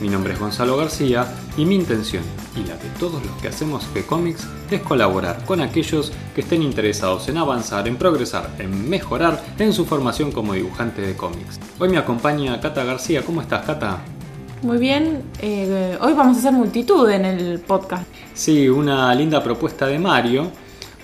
Mi nombre es Gonzalo García y mi intención, y la de todos los que hacemos G-Comics, es colaborar con aquellos que estén interesados en avanzar, en progresar, en mejorar en su formación como dibujante de cómics. Hoy me acompaña Cata García. ¿Cómo estás, Cata? Muy bien, eh, hoy vamos a hacer multitud en el podcast. Sí, una linda propuesta de Mario,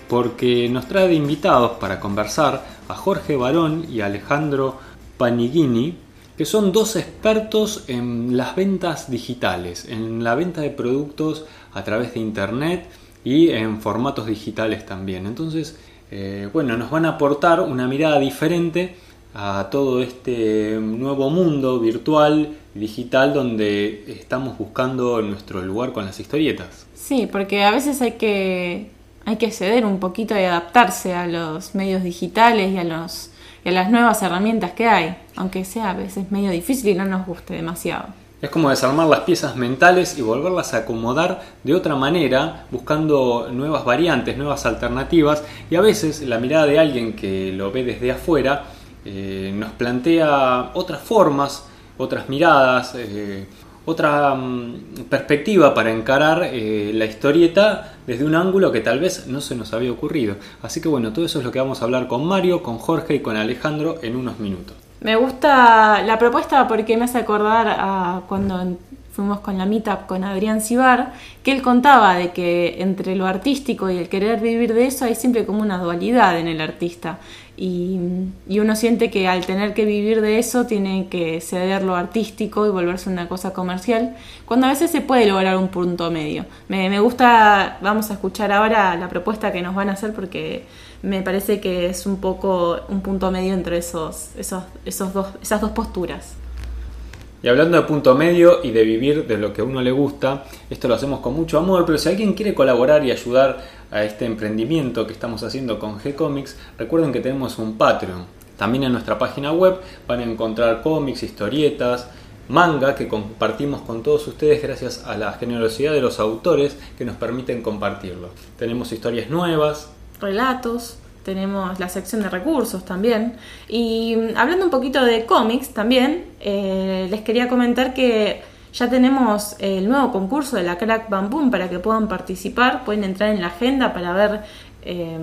porque nos trae de invitados para conversar a Jorge Barón y Alejandro Panigini, que son dos expertos en las ventas digitales, en la venta de productos a través de Internet y en formatos digitales también. Entonces, eh, bueno, nos van a aportar una mirada diferente a todo este nuevo mundo virtual digital donde estamos buscando nuestro lugar con las historietas. Sí, porque a veces hay que, hay que ceder un poquito y adaptarse a los medios digitales y a, los, y a las nuevas herramientas que hay, aunque sea a veces medio difícil y no nos guste demasiado. Es como desarmar las piezas mentales y volverlas a acomodar de otra manera, buscando nuevas variantes, nuevas alternativas, y a veces la mirada de alguien que lo ve desde afuera eh, nos plantea otras formas, otras miradas, eh, otra mm, perspectiva para encarar eh, la historieta desde un ángulo que tal vez no se nos había ocurrido. Así que bueno, todo eso es lo que vamos a hablar con Mario, con Jorge y con Alejandro en unos minutos. Me gusta la propuesta porque me hace acordar a cuando fuimos con la meetup con Adrián Cibar, que él contaba de que entre lo artístico y el querer vivir de eso hay siempre como una dualidad en el artista. Y, uno siente que al tener que vivir de eso tiene que ceder lo artístico y volverse una cosa comercial, cuando a veces se puede lograr un punto medio. Me, gusta, vamos a escuchar ahora la propuesta que nos van a hacer porque me parece que es un poco un punto medio entre esos, esos, esos dos, esas dos posturas. Y hablando de punto medio y de vivir de lo que a uno le gusta, esto lo hacemos con mucho amor, pero si alguien quiere colaborar y ayudar a este emprendimiento que estamos haciendo con G-Comics, recuerden que tenemos un Patreon. También en nuestra página web van a encontrar cómics, historietas, manga que compartimos con todos ustedes gracias a la generosidad de los autores que nos permiten compartirlo. Tenemos historias nuevas, relatos, tenemos la sección de recursos también. Y mm, hablando un poquito de cómics también, eh, les quería comentar que ya tenemos el nuevo concurso de la Crack Bam para que puedan participar. Pueden entrar en la agenda para ver eh,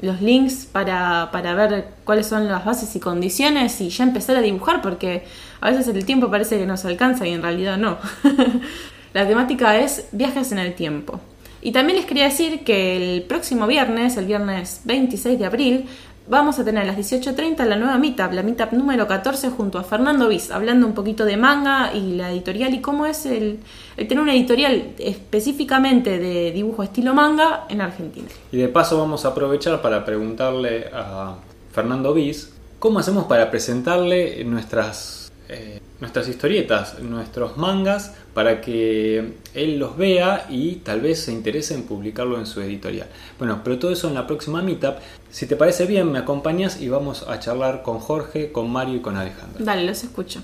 los links, para, para ver cuáles son las bases y condiciones y ya empezar a dibujar, porque a veces el tiempo parece que nos alcanza y en realidad no. la temática es viajes en el tiempo. Y también les quería decir que el próximo viernes, el viernes 26 de abril, vamos a tener a las 18.30 la nueva Meetup, la Meetup número 14 junto a Fernando Viz, hablando un poquito de manga y la editorial y cómo es el, tener una editorial específicamente de dibujo estilo manga en Argentina. Y de paso vamos a aprovechar para preguntarle a Fernando Viz cómo hacemos para presentarle nuestras... Eh, nuestras historietas, nuestros mangas, para que él los vea y tal vez se interese en publicarlo en su editorial. Bueno, pero todo eso en la próxima meetup. Si te parece bien, me acompañas y vamos a charlar con Jorge, con Mario y con Alejandro. Dale, los escucho.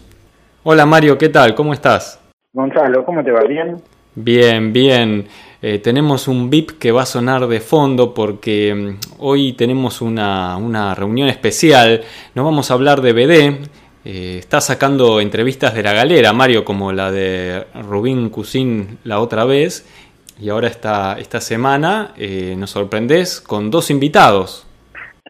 Hola Mario, ¿qué tal? ¿Cómo estás? Gonzalo, ¿cómo te va? ¿Bien? Bien, bien. Eh, tenemos un VIP que va a sonar de fondo porque mm, hoy tenemos una, una reunión especial. Nos vamos a hablar de BD eh, está sacando entrevistas de la galera, Mario, como la de Rubín Cusín la otra vez. Y ahora esta, esta semana eh, nos sorprendes con dos invitados.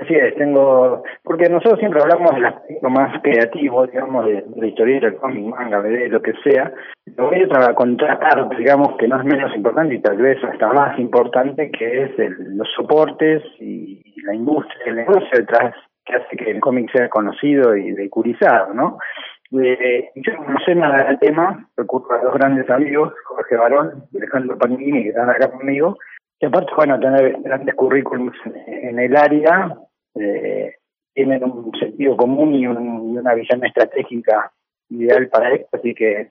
Así es, tengo. Porque nosotros siempre hablamos del aspecto más creativo, digamos, de, la historia del cómic, manga, de lo que sea. Lo voy a contratar, digamos, que no es menos importante y tal vez hasta más importante, que es los soportes y la industria, el negocio detrás que hace que el cómic sea conocido y vehiculizado, ¿no? Eh, yo no sé nada del tema, recurro a dos grandes amigos, Jorge Barón y Alejandro Panini, que están acá conmigo, que aparte, bueno, tener grandes currículums en el área, eh, tienen un sentido común y, una visión estratégica ideal para esto, así que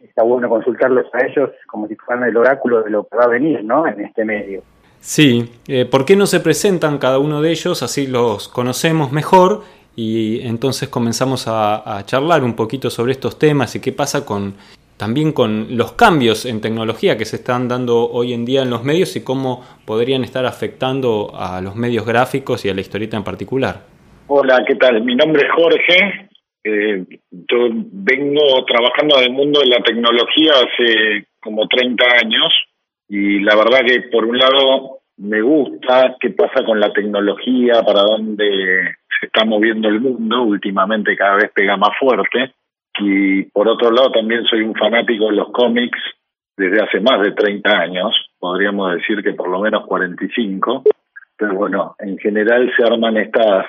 está bueno consultarlos a ellos como si fueran el oráculo de lo que va a venir, ¿no? En este medio. Sí, eh, ¿por qué no se presentan cada uno de ellos? Así los conocemos mejor y entonces comenzamos a, charlar un poquito sobre estos temas y qué pasa con también con los cambios en tecnología que se están dando hoy en día en los medios y cómo podrían estar afectando a los medios gráficos y a la historieta en particular. Hola, ¿qué tal? Mi nombre es Jorge. Eh, yo vengo trabajando en el mundo de la tecnología hace como 30 años y la verdad que por un lado me gusta qué pasa con la tecnología, para dónde se está moviendo el mundo, últimamente cada vez pega más fuerte. Y por otro lado también soy un fanático de los cómics desde hace más de 30 años, podríamos decir que por lo menos 45, pero bueno, en general se arman estas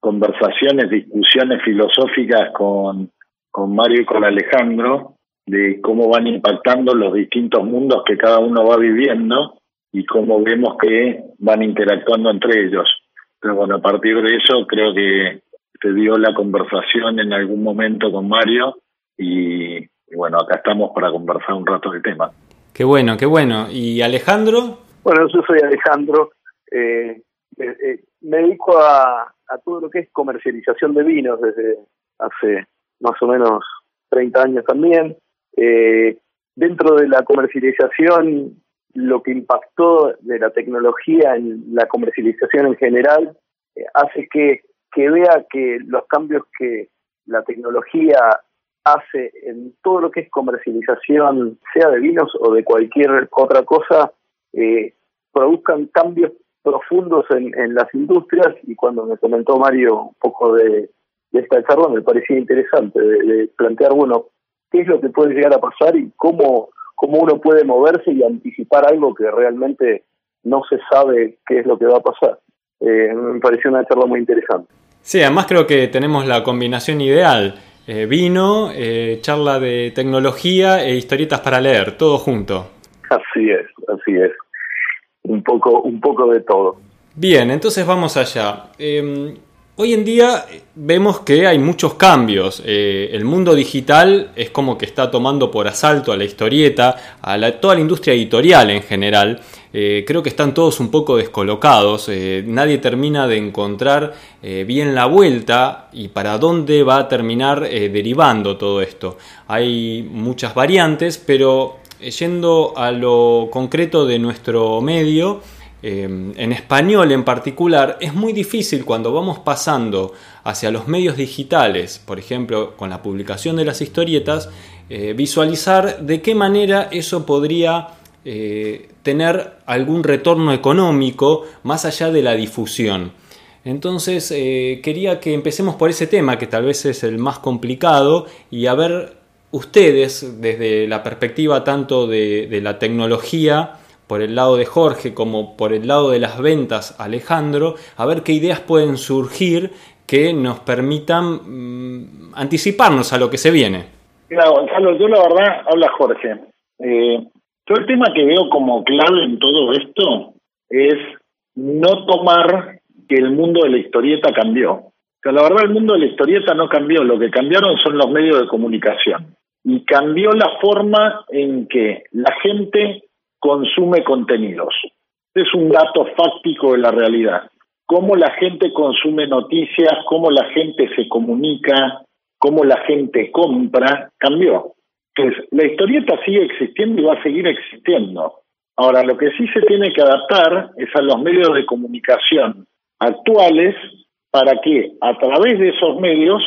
conversaciones, discusiones filosóficas con, con Mario y con Alejandro de cómo van impactando los distintos mundos que cada uno va viviendo y cómo vemos que van interactuando entre ellos. Pero bueno, a partir de eso creo que se dio la conversación en algún momento con Mario y, bueno, acá estamos para conversar un rato del tema. Qué bueno, qué bueno. ¿Y Alejandro? Bueno, yo soy Alejandro. Eh, eh, eh, me dedico a, a todo lo que es comercialización de vinos desde hace más o menos 30 años también. Dentro de la comercialización, lo que impactó de la tecnología en la comercialización en general hace que que vea que los cambios que la tecnología hace en todo lo que es comercialización, sea de vinos o de cualquier otra cosa, eh, produzcan cambios profundos en, las industrias. Y cuando me comentó Mario un poco de, esta charla me parecía interesante de, plantear, bueno, qué es lo que puede llegar a pasar y cómo, cómo uno puede moverse y anticipar algo que realmente no se sabe qué es lo que va a pasar. Eh, me pareció una charla muy interesante. Sí, además creo que tenemos la combinación ideal. Eh, vino, eh, charla de tecnología e historietas para leer, todo junto. Así es, así es. Un poco, un poco de todo. Bien, entonces vamos allá. Em, Hoy en día vemos que hay muchos cambios. Eh, el mundo digital es como que está tomando por asalto a la historieta, a toda la industria editorial en general. Eh, creo que están todos un poco descolocados. Eh, nadie termina de encontrar bien la vuelta y para dónde va a terminar derivando todo esto. Hay muchas variantes, pero yendo a lo concreto de nuestro medio, Em, en español en particular, es muy difícil cuando vamos pasando hacia los medios digitales, por ejemplo, con la publicación de las historietas, eh, visualizar de qué manera eso podría eh, tener algún retorno económico más allá de la difusión. Entonces eh, quería que empecemos por ese tema que tal vez es el más complicado y a ver ustedes desde la perspectiva tanto de la tecnología por el lado de Jorge como por el lado de las ventas Alejandro, a ver qué ideas pueden surgir que nos permitan mm, anticiparnos a lo que se viene. Claro, Gonzalo, yo la verdad, habla Jorge. Eh, todo el tema que veo como clave en todo esto es no tomar que el mundo de la historieta cambió. O la verdad el mundo de la historieta no cambió, lo que cambiaron son los medios de comunicación. Y cambió la forma en que la gente consume contenidos. Es un dato fáctico de la realidad. Cómo la gente consume noticias, cómo la gente se comunica, cómo la gente compra, cambió. Entonces, la historieta sigue existiendo y va a seguir existiendo. Ahora, lo que sí se tiene que adaptar es a los medios de comunicación actuales para que a través de esos medios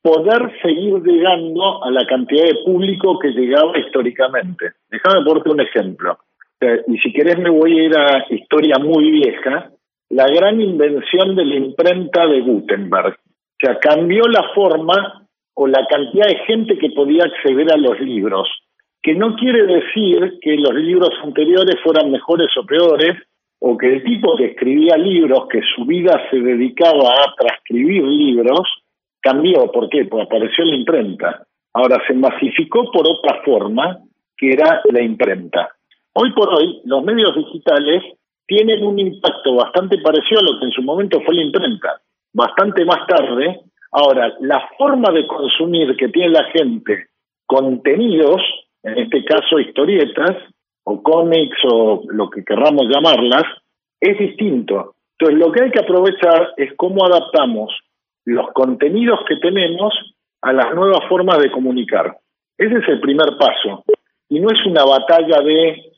poder seguir llegando a la cantidad de público que llegaba históricamente. Déjame ponerte un ejemplo y si querés me voy a ir a historia muy vieja, la gran invención de la imprenta de Gutenberg. O sea, cambió la forma o la cantidad de gente que podía acceder a los libros, que no quiere decir que los libros anteriores fueran mejores o peores, o que el tipo que escribía libros, que su vida se dedicaba a transcribir libros, cambió. ¿Por qué? Porque apareció la imprenta. Ahora se masificó por otra forma, que era la imprenta. Hoy por hoy, los medios digitales tienen un impacto bastante parecido a lo que en su momento fue la imprenta, bastante más tarde. Ahora, la forma de consumir que tiene la gente contenidos en este caso historietas o cómics o lo que querramos llamarlas, es distinto. Entonces lo que hay que aprovechar es cómo adaptamos los contenidos que tenemos a las nuevas formas de comunicar. Ese es el primer paso. Y no es una batalla de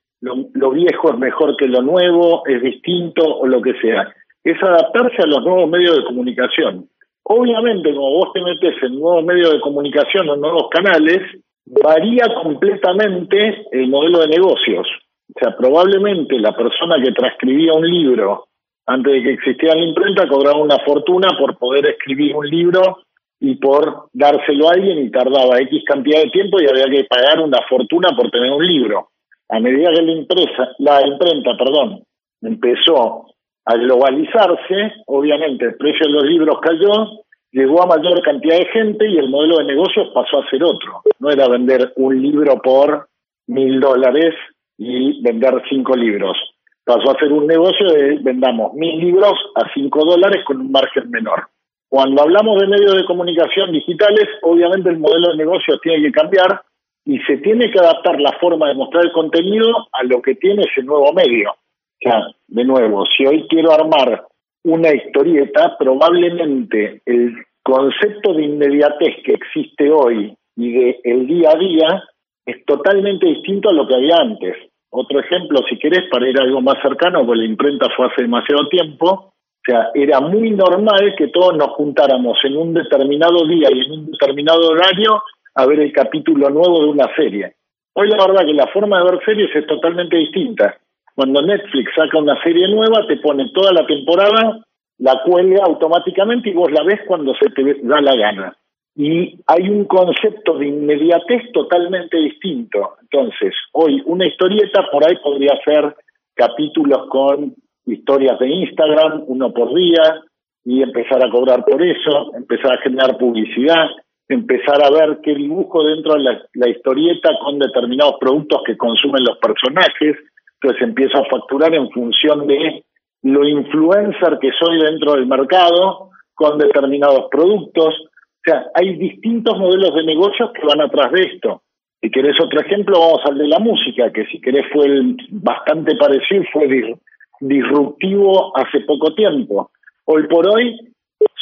lo, viejo es mejor que lo nuevo, es distinto o lo que sea. Es adaptarse a los nuevos medios de comunicación. Obviamente, como vos te metes en nuevos medios de comunicación o nuevos canales, varía completamente el modelo de negocios. O sea, probablemente la persona que transcribía un libro antes de que existiera la imprenta cobraba una fortuna por poder escribir un libro y por dárselo a alguien y tardaba X cantidad de tiempo y había que pagar una fortuna por tener un libro. A medida que la impresa, la imprenta, perdón, empezó a globalizarse, obviamente el precio de los libros cayó, llegó a mayor cantidad de gente y el modelo de negocios pasó a ser otro. No era vender un libro por mil dólares y vender cinco libros. Pasó a ser un negocio de vendamos mil libros a cinco dólares con un margen menor. Cuando hablamos de medios de comunicación digitales, obviamente el modelo de negocio tiene que cambiar y se tiene que adaptar la forma de mostrar el contenido a lo que tiene ese nuevo medio. O sea, de nuevo, si hoy quiero armar una historieta, probablemente el concepto de inmediatez que existe hoy y de el día a día es totalmente distinto a lo que había antes. Otro ejemplo, si querés, para ir a algo más cercano, pues la imprenta fue hace demasiado tiempo, o sea, era muy normal que todos nos juntáramos en un determinado día y en un determinado horario a ver el capítulo nuevo de una serie. Hoy la verdad que la forma de ver series es totalmente distinta. Cuando Netflix saca una serie nueva, te pone toda la temporada, la cuelga automáticamente y vos la ves cuando se te da la gana. Y hay un concepto de inmediatez totalmente distinto. Entonces, hoy una historieta por ahí podría ser capítulos con historias de Instagram, uno por día, y empezar a cobrar por eso, empezar a generar publicidad, empezar a ver qué dibujo dentro de la, historieta con determinados productos que consumen los personajes, entonces empiezo a facturar en función de lo influencer que soy dentro del mercado con determinados productos. O sea, hay distintos modelos de negocios que van atrás de esto. Si querés otro ejemplo, vamos al de la música, que si querés fue bastante parecido, fue disruptivo hace poco tiempo. Hoy por hoy,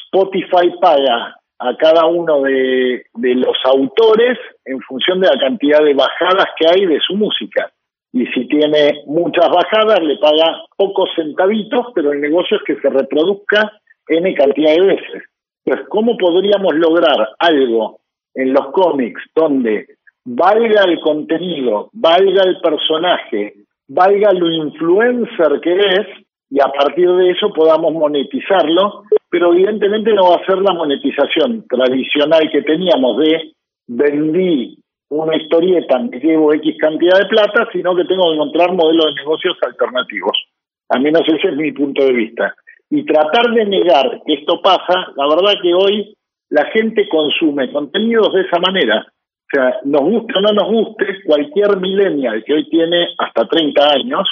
Spotify paga a cada uno de, los autores en función de la cantidad de bajadas que hay de su música. Y si tiene muchas bajadas, le paga pocos centavitos, pero el negocio es que se reproduzca N cantidad de veces. Pues, ¿cómo podríamos lograr algo en los cómics donde valga el contenido, valga el personaje, valga lo influencer que es, y a partir de eso podamos monetizarlo, pero evidentemente no va a ser la monetización tradicional que teníamos de vendí una historieta, me llevo X cantidad de plata, sino que tengo que encontrar modelos de negocios alternativos. Al menos ese es mi punto de vista. Y tratar de negar que esto pasa, la verdad que hoy la gente consume contenidos de esa manera. O sea, nos guste o no nos guste, cualquier millennial que hoy tiene hasta 30 años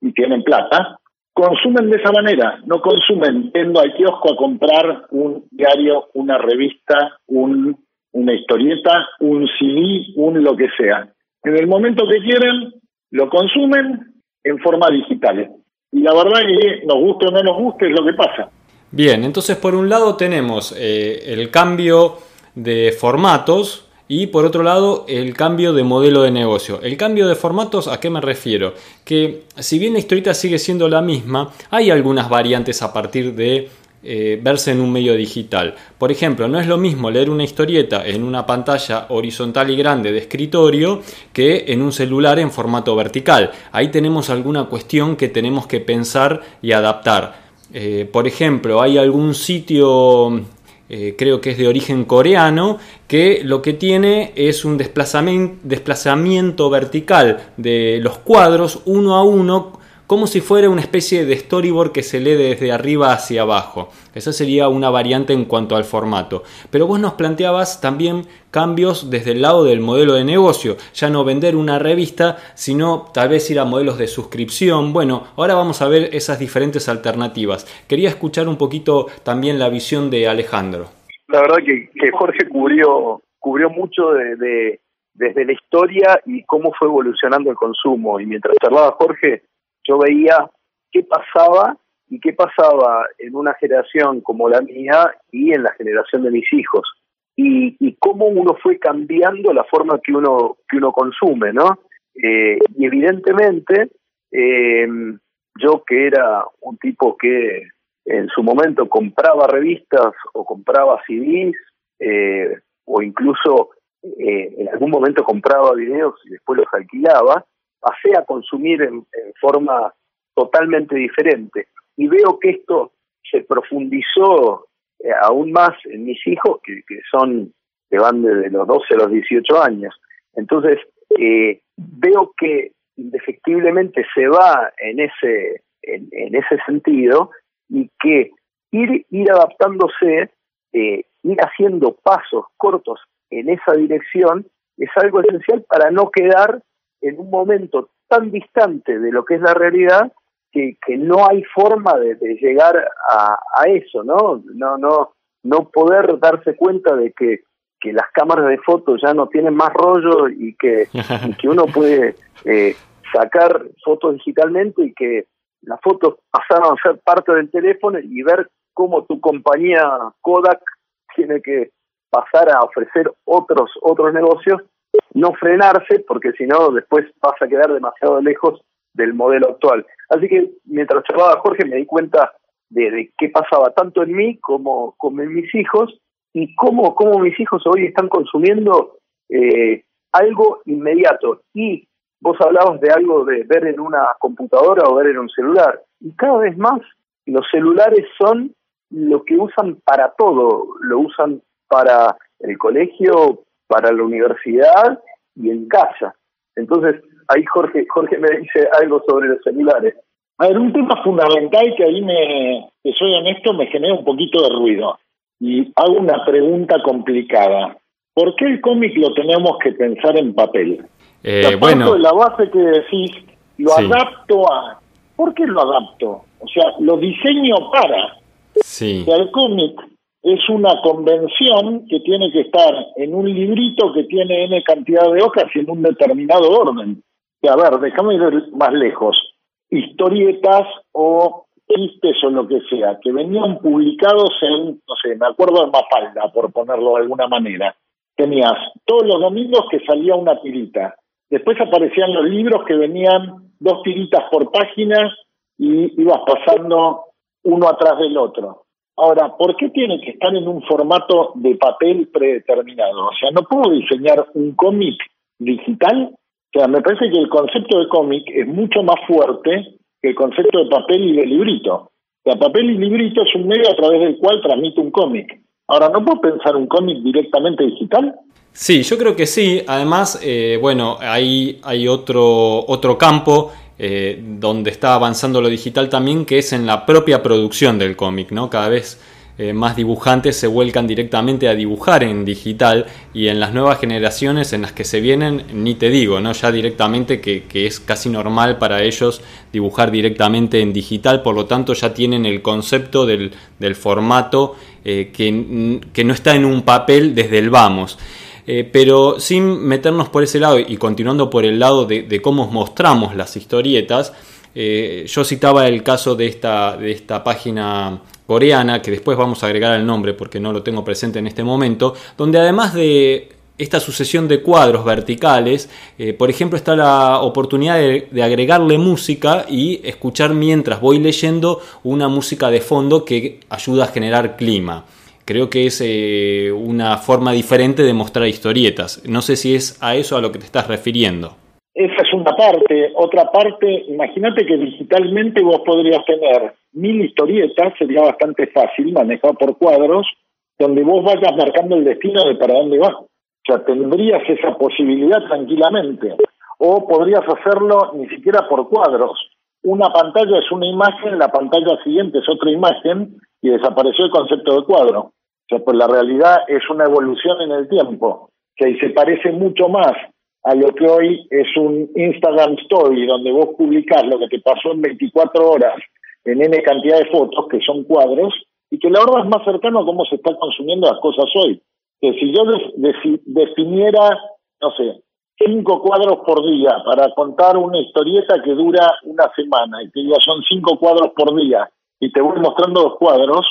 y tienen plata, consumen de esa manera, no consumen yendo al kiosco a comprar un diario, una revista, un, una historieta, un CD, un lo que sea. En el momento que quieren, lo consumen en forma digital. Y la verdad que nos guste o no nos guste es lo que pasa. Bien, entonces por un lado tenemos eh, el cambio de formatos, y por otro lado, el cambio de modelo de negocio. El cambio de formatos, ¿a qué me refiero? Que si bien la historieta sigue siendo la misma, hay algunas variantes a partir de eh, verse en un medio digital. Por ejemplo, no es lo mismo leer una historieta en una pantalla horizontal y grande de escritorio que en un celular en formato vertical. Ahí tenemos alguna cuestión que tenemos que pensar y adaptar. Eh, por ejemplo, hay algún sitio eh, creo que es de origen coreano, que lo que tiene es un desplazamiento, desplazamiento vertical de los cuadros uno a uno como si fuera una especie de storyboard que se lee desde arriba hacia abajo. Esa sería una variante en cuanto al formato. Pero vos nos planteabas también cambios desde el lado del modelo de negocio, ya no vender una revista, sino tal vez ir a modelos de suscripción. Bueno, ahora vamos a ver esas diferentes alternativas. Quería escuchar un poquito también la visión de Alejandro. La verdad que, Jorge cubrió, cubrió mucho de desde la historia y cómo fue evolucionando el consumo. Y mientras charlaba Jorge, yo veía qué pasaba y qué pasaba en una generación como la mía y en la generación de mis hijos. Y, cómo uno fue cambiando la forma que uno, que uno consume, ¿no? Eh, y evidentemente, eh, yo que era un tipo que en su momento compraba revistas o compraba CDs eh, o incluso en algún momento compraba videos y después los alquilaba, pasé a consumir en, forma totalmente diferente. Y veo que esto se profundizó eh, aún más en mis hijos, que, son que van desde los 12 a los 18 años. Entonces, eh, veo que indefectiblemente se va en ese, en, ese sentido y que ir, ir adaptándose, eh, ir haciendo pasos cortos en esa dirección es algo esencial para no quedar en un momento tan distante de lo que es la realidad que, que no hay forma de, llegar a, eso, ¿no? No, no, no poder darse cuenta de que, que las cámaras de fotos ya no tienen más rollo y que, que uno puede eh, sacar fotos digitalmente y que las fotos pasaron a ser parte del teléfono y ver cómo tu compañía Kodak tiene que pasar a ofrecer otros otros negocios, no frenarse porque si no después vas a quedar demasiado lejos del modelo actual. Así que mientras charlaba Jorge me di cuenta de, qué pasaba tanto en mí como, como en mis hijos y cómo, cómo mis hijos hoy están consumiendo eh, algo inmediato y Vos hablabas de algo de ver en una computadora o ver en un celular. Y cada vez más los celulares son lo que usan para todo. Lo usan para el colegio, para la universidad y en casa. Entonces, ahí Jorge, Jorge me dice algo sobre los celulares. A ver, un tema fundamental que ahí me, que soy honesto, me genera un poquito de ruido. Y hago una pregunta complicada. ¿Por qué el cómic lo tenemos que pensar en papel? Eh, bueno. de la base que decís, lo adapto a. ¿Por qué lo adapto? O sea, lo diseño para. Sí. el cómic es una convención que tiene que estar en un librito que tiene N cantidad de hojas y en un determinado orden. a ver, déjame ir más lejos. Historietas o chistes o lo que sea, que venían publicados en, no sé, me acuerdo de Mafalda, por ponerlo de alguna manera. Tenías todos los domingos que salía una tirita Después aparecían los libros que venían dos tiritas por página y ibas pasando uno atrás del otro. Ahora, ¿por qué tiene que estar en un formato de papel predeterminado? O sea, ¿no puedo diseñar un cómic digital? O sea, me parece que el concepto de cómic es mucho más fuerte que el concepto de papel y de librito. O sea, papel y librito es un medio a través del cual transmite un cómic. Ahora, ¿no puedo pensar un cómic directamente digital? Sí, yo creo que sí. Además, eh, bueno, ahí hay otro, otro campo eh, donde está avanzando lo digital también, que es en la propia producción del cómic, ¿no? Cada vez eh, más dibujantes se vuelcan directamente a dibujar en digital y en las nuevas generaciones en las que se vienen, ni te digo, ¿no? Ya directamente que, es casi normal para ellos dibujar directamente en digital, por lo tanto ya tienen el concepto del, formato que, que no está en un papel desde el vamos. Eh, pero sin meternos por ese lado y continuando por el lado de, cómo mostramos las historietas, eh, yo citaba el caso de esta, de esta página coreana, que después vamos a agregar el nombre porque no lo tengo presente en este momento, donde además de esta sucesión de cuadros verticales, eh, por ejemplo, está la oportunidad de, agregarle música y escuchar mientras voy leyendo una música de fondo que ayuda a generar clima. Creo que es eh, una forma diferente de mostrar historietas. No sé si es a eso a lo que te estás refiriendo. Esa es una parte. Otra parte, imagínate que digitalmente vos podrías tener mil historietas, sería bastante fácil, manejado por cuadros, donde vos vayas marcando el destino de para dónde vas. O sea, tendrías esa posibilidad tranquilamente. O podrías hacerlo ni siquiera por cuadros. Una pantalla es una imagen, la pantalla siguiente es otra imagen y desapareció el concepto de cuadro. O sea, pues la realidad es una evolución en el tiempo, que se parece mucho más a lo que hoy es un Instagram Story, donde vos publicás lo que te pasó en 24 horas en N cantidad de fotos, que son cuadros, y que la verdad es más cercano a cómo se están consumiendo las cosas hoy. Que si yo definiera, no sé, cinco cuadros por día para contar una historieta que dura una semana y que ya son cinco cuadros por día y te voy mostrando los cuadros,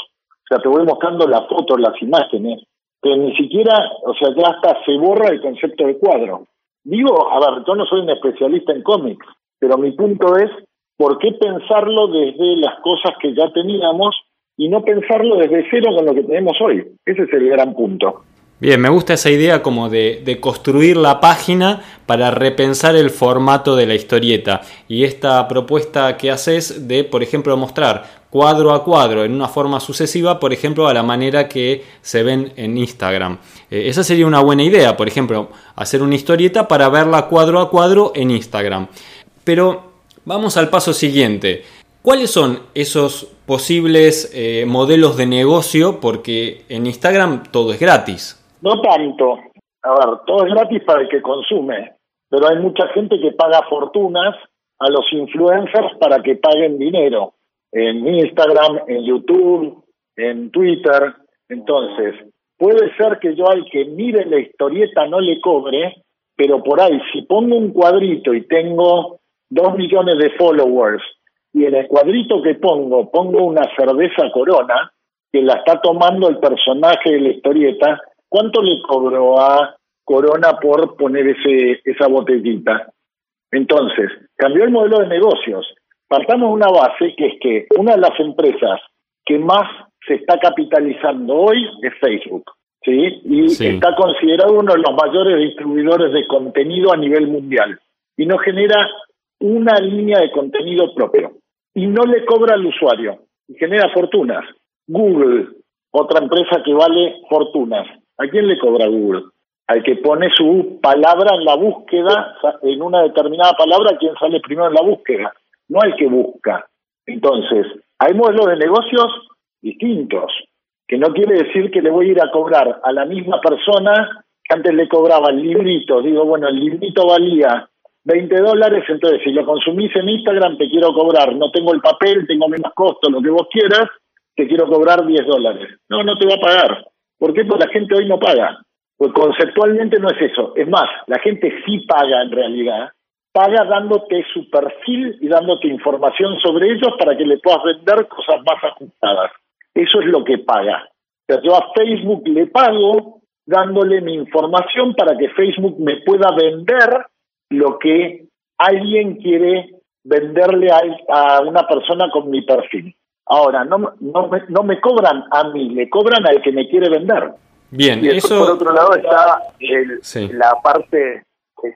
o sea, te voy mostrando las fotos, las imágenes, pero ni siquiera, o sea, ya hasta se borra el concepto de cuadro. Digo, a ver, yo no soy un especialista en cómics, pero mi punto es, ¿por qué pensarlo desde las cosas que ya teníamos y no pensarlo desde cero con lo que tenemos hoy? Ese es el gran punto. Bien, me gusta esa idea como de, de, construir la página para repensar el formato de la historieta. Y esta propuesta que haces de, por ejemplo, mostrar cuadro a cuadro en una forma sucesiva, por ejemplo, a la manera que se ven en Instagram. Eh, esa sería una buena idea, por ejemplo, hacer una historieta para verla cuadro a cuadro en Instagram. Pero vamos al paso siguiente. ¿Cuáles son esos posibles eh, modelos de negocio? Porque en Instagram todo es gratis. No tanto. A ver, todo es gratis para el que consume, pero hay mucha gente que paga fortunas a los influencers para que paguen dinero en Instagram, en YouTube, en Twitter. Entonces, puede ser que yo al que mire la historieta no le cobre, pero por ahí, si pongo un cuadrito y tengo dos millones de followers y en el cuadrito que pongo pongo una cerveza corona, que la está tomando el personaje de la historieta, ¿cuánto le cobró a Corona por poner ese, esa botellita? Entonces, cambió el modelo de negocios. Partamos de una base que es que una de las empresas que más se está capitalizando hoy es Facebook. ¿sí? Y está considerado uno de los mayores distribuidores de contenido a nivel mundial. Y no genera una línea de contenido propio. Y no le cobra al usuario. Y genera fortunas. Google, otra empresa que vale fortunas. ¿A quién le cobra Google? Al que pone su palabra en la búsqueda, en una determinada palabra, ¿quién sale primero en la búsqueda? No al que busca. Entonces, hay modelos de negocios distintos, que no quiere decir que le voy a ir a cobrar a la misma persona que antes le cobraba el librito. Digo, bueno, el librito valía 20 dólares, entonces si lo consumís en Instagram te quiero cobrar, no tengo el papel, tengo menos costo, lo que vos quieras, te quiero cobrar 10 dólares. No, no te va a pagar. ¿Por qué? Porque la gente hoy no paga. Pues conceptualmente no es eso. Es más, la gente sí paga en realidad. Paga dándote su perfil y dándote información sobre ellos para que le puedas vender cosas más ajustadas. Eso es lo que paga. O sea, yo a Facebook le pago dándole mi información para que Facebook me pueda vender lo que alguien quiere venderle a, una persona con mi perfil. Ahora, no, no, me, no me cobran a mí, le cobran al que me quiere vender. Bien, y eso... Por otro lado está la parte,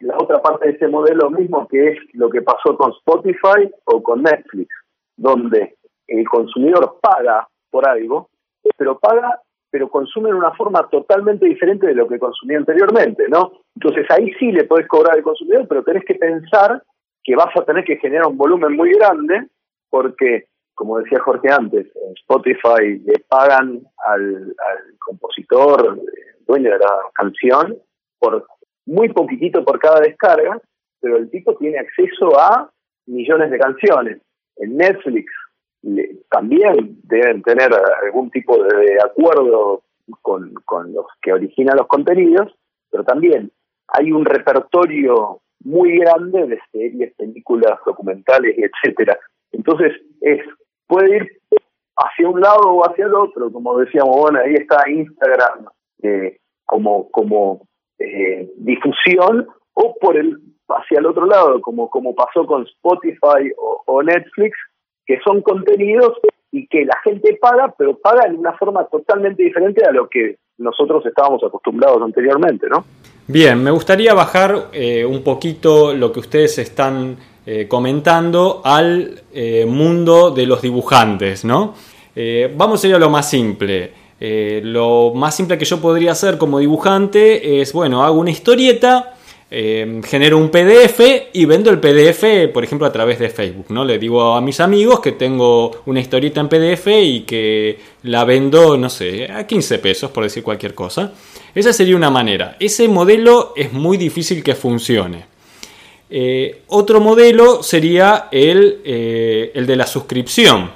la otra parte de ese modelo mismo que es lo que pasó con Spotify o con Netflix, donde el consumidor paga por algo, pero paga pero consume de una forma totalmente diferente de lo que consumía anteriormente, ¿no? Entonces ahí sí le podés cobrar al consumidor, pero tenés que pensar que vas a tener que generar un volumen muy grande porque como decía Jorge antes, en Spotify le pagan al, compositor, dueño de la canción, por muy poquitito por cada descarga, pero el tipo tiene acceso a millones de canciones. En Netflix también deben tener algún tipo de acuerdo con, con los que originan los contenidos, pero también hay un repertorio muy grande de series, películas, documentales, etcétera. Entonces es puede ir hacia un lado o hacia el otro, como decíamos, bueno, ahí está Instagram eh, como, como eh, difusión, o por el hacia el otro lado, como, como pasó con Spotify o, Netflix, que son contenidos y que la gente paga, pero paga en una forma totalmente diferente a lo que nosotros estábamos acostumbrados anteriormente, ¿no? Bien, me gustaría bajar eh, un poquito lo que ustedes están eh, comentando al eh, mundo de los dibujantes, ¿no? Eh, vamos a ir a lo más simple. lo más simple que yo podría hacer como dibujante es, bueno, hago una historieta, genero un PDF y vendo el PDF, por ejemplo, a través de Facebook, ¿no? Le digo a mis amigos que tengo una historieta en PDF y que la vendo, no sé, a 15 pesos, por decir cualquier cosa. Esa sería una manera. Ese modelo es muy difícil que funcione. Eh, otro modelo sería el, eh, el, de la suscripción,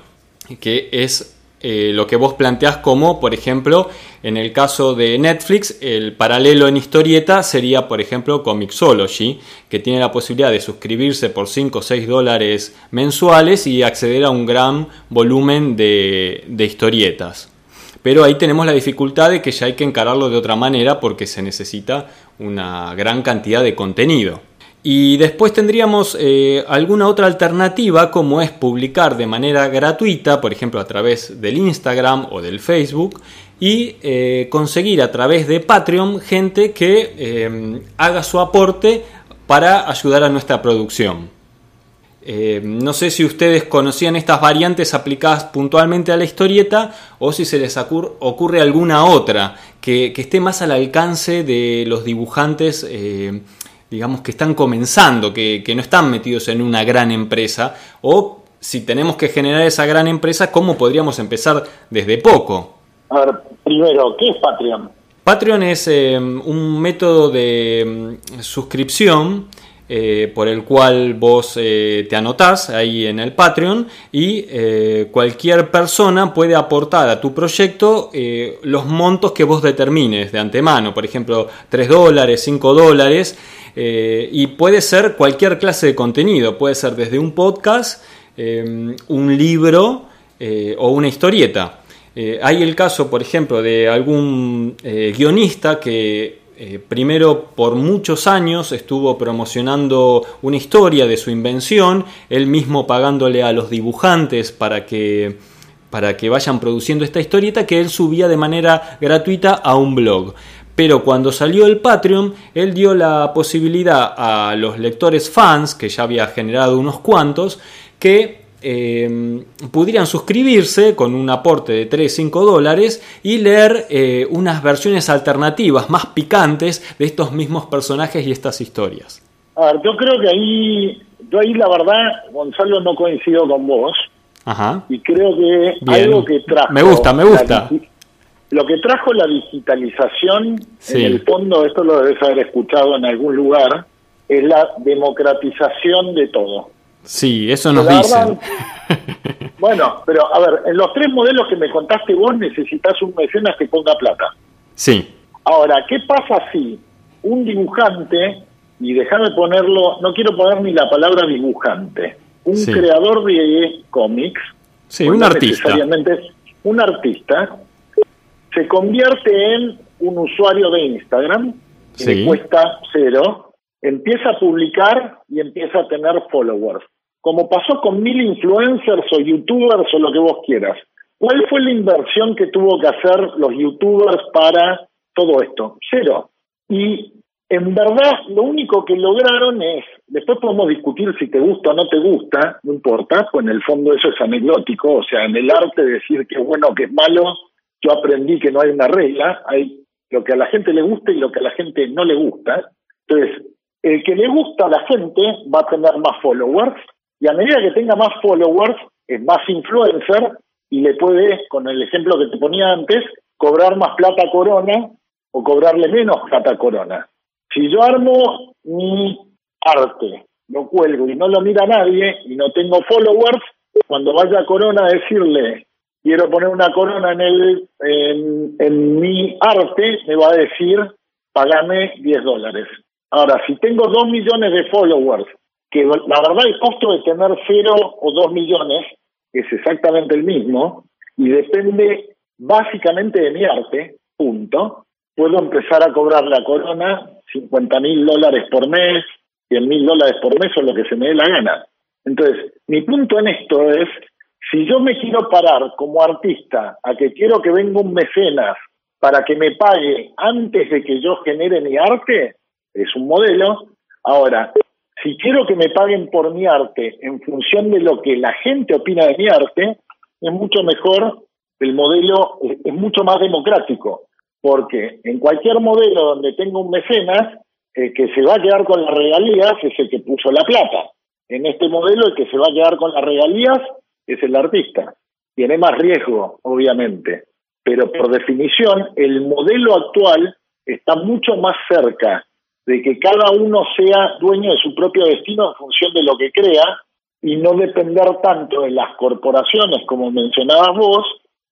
que es eh, lo que vos planteás como, por ejemplo, en el caso de Netflix, el paralelo en historieta sería, por ejemplo, Comixology, que tiene la posibilidad de suscribirse por 5 o 6 dólares mensuales y acceder a un gran volumen de, de historietas. Pero ahí tenemos la dificultad de que ya hay que encararlo de otra manera porque se necesita una gran cantidad de contenido. Y después tendríamos eh, alguna otra alternativa como es publicar de manera gratuita, por ejemplo a través del Instagram o del Facebook, y eh, conseguir a través de Patreon gente que eh, haga su aporte para ayudar a nuestra producción. no sé si ustedes conocían estas variantes aplicadas puntualmente a la historieta o si se les ocurre alguna otra que, que esté más al alcance de los dibujantes digamos, que están comenzando, que, no están metidos en una gran empresa, o si tenemos que generar esa gran empresa, ¿cómo podríamos empezar desde poco? A ver, primero, ¿qué es Patreon? Patreon es eh, un método de mm, suscripción eh, por el cual vos eh, te anotás ahí en el Patreon y cualquier persona puede aportar a tu proyecto los montos que vos determines de antemano, por ejemplo 3 dólares, 5 dólares eh, y puede ser cualquier clase de contenido, puede ser desde un podcast, eh, un libro eh, o una historieta. hay el caso, por ejemplo, de algún guionista que primero por muchos años estuvo promocionando una historia de su invención, él mismo pagándole a los dibujantes para que para que vayan produciendo esta historieta que él subía de manera gratuita a un blog. Pero cuando salió el Patreon, él dio la posibilidad a los lectores fans, que ya había generado unos cuantos, que eh, pudieran suscribirse con un aporte de 3-5 dólares y leer eh, unas versiones alternativas más picantes de estos mismos personajes y estas historias. A ver, yo creo que ahí, yo ahí la verdad, Gonzalo, no coincido con vos. Ajá. Y creo que algo que trajo. Me gusta, me gusta. Lo que trajo la digitalización, en el fondo, esto lo debes haber escuchado en algún lugar, es la democratización de todo. Sí, eso nos dicen. bueno, pero a ver, en los tres modelos que me contaste vos necesitas un mecenas que ponga plata. Sí. Ahora, ¿qué pasa si un dibujante, y déjame ponerlo, no quiero poner ni la palabra dibujante, un creador de cómics, sí, un artista. Necesariamente un artista, se convierte en un usuario de Instagram, que le cuesta cero, empieza a publicar y empieza a tener followers. Como pasó con mil influencers o youtubers o lo que vos quieras. ¿Cuál fue la inversión que tuvo que hacer los youtubers para todo esto? Cero. Y en verdad lo único que lograron es, después podemos discutir si te gusta o no te gusta, no importa, pues en el fondo eso es anecdótico, o sea, en el arte decir que es bueno o que es malo yo aprendí que no hay una regla, hay lo que a la gente le gusta y lo que a la gente no le gusta. Entonces, el que le gusta a la gente va a tener más followers y a medida que tenga más followers es más influencer y le puede, con el ejemplo que te ponía antes, cobrar más plata Corona o cobrarle menos plata Corona. Si yo armo mi arte, lo cuelgo y no lo mira nadie y no tengo followers, cuando vaya Corona a decirle quiero poner una corona en, el, en, mi arte, me va a decir, pagame 10 dólares. Ahora, si tengo 2 millones de followers, que la verdad el costo de tener 0 o 2 millones es exactamente el mismo, y depende básicamente de mi arte, punto, puedo empezar a cobrar la corona 50 mil dólares por mes, 100 mil dólares por mes o lo que se me dé la gana. Entonces, mi punto en esto es si yo me quiero parar como artista a que quiero que venga un mecenas para que me pague antes de que yo genere mi arte, es un modelo. Ahora, si quiero que me paguen por mi arte en función de lo que la gente opina de mi arte, es mucho mejor, el modelo es mucho más democrático, porque en cualquier modelo donde tenga un mecenas, el que se va a quedar con las regalías es el que puso la plata. En este modelo, el que se va a quedar con las regalías es el artista. Tiene más riesgo, obviamente, pero por definición el modelo actual está mucho más cerca de que cada uno sea dueño de su propio destino en función de lo que crea y no depender tanto de las corporaciones, como mencionabas vos,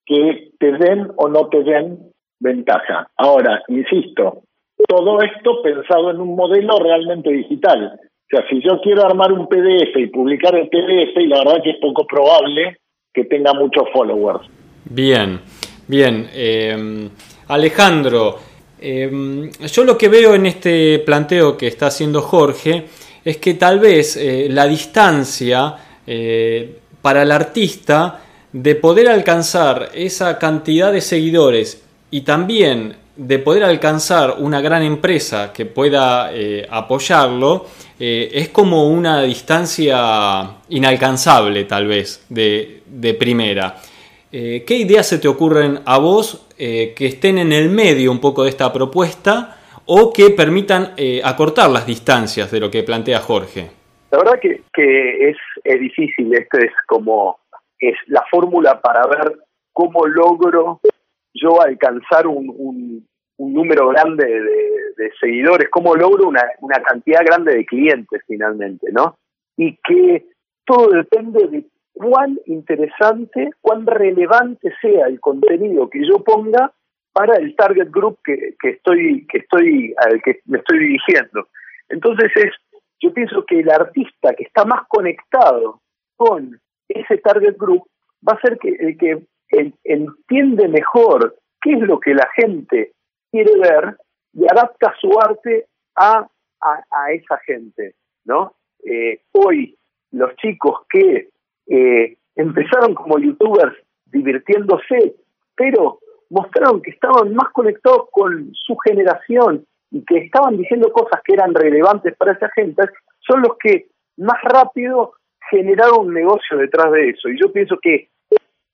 que te den o no te den ventaja. Ahora, insisto, todo esto pensado en un modelo realmente digital. O sea, si yo quiero armar un PDF y publicar el PDF, y la verdad que es poco probable que tenga muchos followers. Bien, bien. Eh, Alejandro, eh, yo lo que veo en este planteo que está haciendo Jorge es que tal vez eh, la distancia para el artista de poder alcanzar esa cantidad de seguidores y también de poder alcanzar una gran empresa que pueda eh, apoyarlo, eh, es como una distancia inalcanzable tal vez de, primera. Eh, ¿Qué ideas se te ocurren a vos que estén en el medio un poco de esta propuesta o que permitan acortar las distancias de lo que plantea Jorge? La verdad que, es difícil, esto es como es la fórmula para ver cómo logro yo alcanzar un, número grande de, seguidores, cómo logro una, cantidad grande de clientes finalmente, ¿no? Y que todo depende de cuán interesante, cuán relevante sea el contenido que yo ponga para el target group que, estoy, al que me estoy dirigiendo. Entonces es, yo pienso que el artista que está más conectado con ese target group va a ser el que entiende mejor qué es lo que la gente quiere ver y adapta su arte a, a, esa gente, ¿no? Eh, hoy los chicos que eh, empezaron como youtubers divirtiéndose, pero mostraron que estaban más conectados con su generación y que estaban diciendo cosas que eran relevantes para esa gente, son los que más rápido generaron un negocio detrás de eso. Y yo pienso que